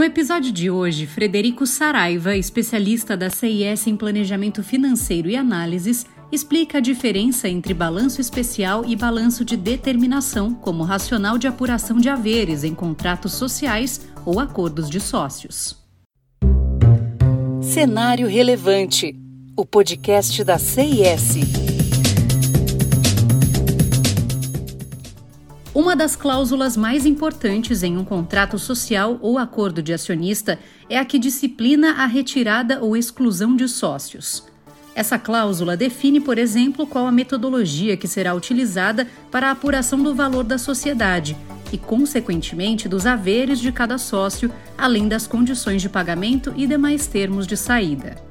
No episódio de hoje, Frederico Saraiva, especialista da CIS em Planejamento Financeiro e Análises, explica a diferença entre balanço especial e balanço de determinação como racional de apuração de haveres em contratos sociais ou acordos de sócios. Cenário Relevante, o podcast da CIS. Uma das cláusulas mais importantes em um contrato social ou acordo de acionista é a que disciplina a retirada ou exclusão de sócios. Essa cláusula define, por exemplo, qual a metodologia que será utilizada para a apuração do valor da sociedade e, consequentemente, dos haveres de cada sócio, além das condições de pagamento e demais termos de saída.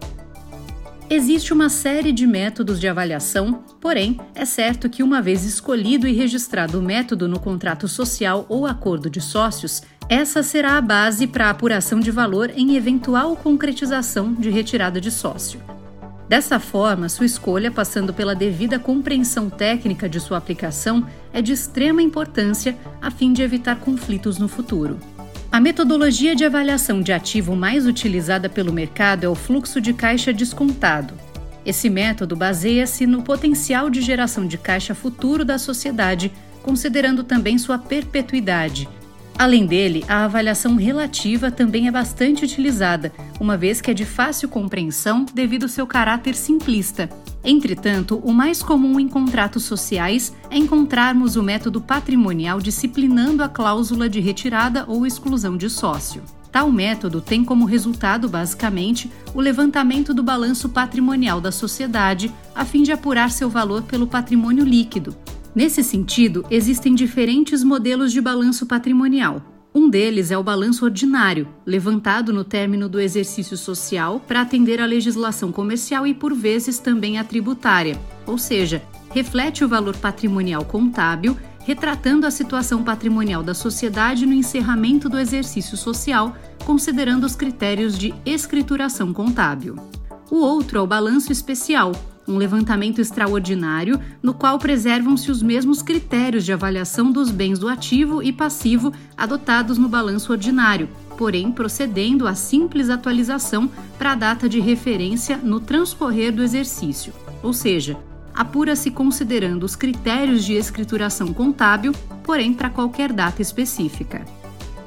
Existe uma série de métodos de avaliação, porém, é certo que, uma vez escolhido e registrado o método no contrato social ou acordo de sócios, essa será a base para a apuração de valor em eventual concretização de retirada de sócio. Dessa forma, sua escolha, passando pela devida compreensão técnica de sua aplicação, é de extrema importância a fim de evitar conflitos no futuro. A metodologia de avaliação de ativo mais utilizada pelo mercado é o fluxo de caixa descontado. Esse método baseia-se no potencial de geração de caixa futuro da sociedade, considerando também sua perpetuidade. Além dele, a avaliação relativa também é bastante utilizada, uma vez que é de fácil compreensão devido ao seu caráter simplista. Entretanto, o mais comum em contratos sociais é encontrarmos o método patrimonial disciplinando a cláusula de retirada ou exclusão de sócio. Tal método tem como resultado, basicamente, o levantamento do balanço patrimonial da sociedade, a fim de apurar seu valor pelo patrimônio líquido. Nesse sentido, existem diferentes modelos de balanço patrimonial. Um deles é o balanço ordinário, levantado no término do exercício social para atender à legislação comercial e, por vezes, também à tributária, ou seja, reflete o valor patrimonial contábil, retratando a situação patrimonial da sociedade no encerramento do exercício social, considerando os critérios de escrituração contábil. O outro é o balanço especial, um levantamento extraordinário no qual preservam-se os mesmos critérios de avaliação dos bens do ativo e passivo adotados no balanço ordinário, porém procedendo à simples atualização para a data de referência no transcorrer do exercício. Ou seja, apura-se considerando os critérios de escrituração contábil, porém para qualquer data específica.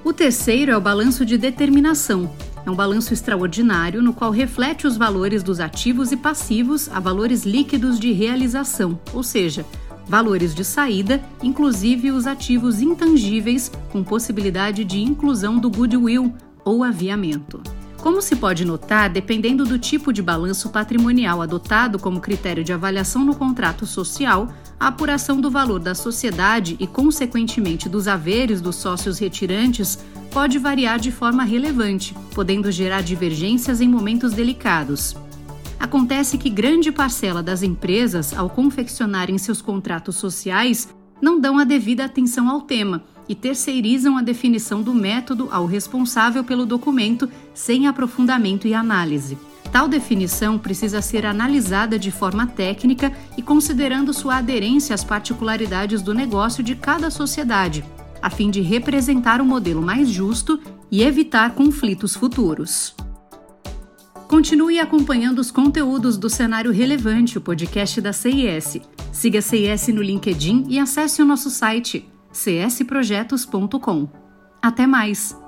O terceiro é o balanço de determinação, é um balanço extraordinário no qual reflete os valores dos ativos e passivos a valores líquidos de realização, ou seja, valores de saída, inclusive os ativos intangíveis, com possibilidade de inclusão do goodwill ou aviamento. Como se pode notar, dependendo do tipo de balanço patrimonial adotado como critério de avaliação no contrato social, a apuração do valor da sociedade e, consequentemente, dos haveres dos sócios retirantes pode variar de forma relevante, podendo gerar divergências em momentos delicados. Acontece que grande parcela das empresas, ao confeccionarem seus contratos sociais, não dão a devida atenção ao tema e terceirizam a definição do método ao responsável pelo documento sem aprofundamento e análise. Tal definição precisa ser analisada de forma técnica e considerando sua aderência às particularidades do negócio de cada sociedade, a fim de representar um modelo mais justo e evitar conflitos futuros. Continue acompanhando os conteúdos do Cenário Relevante, o podcast da CIS. Siga a CIS no LinkedIn e acesse o nosso site csprojetos.com. Até mais!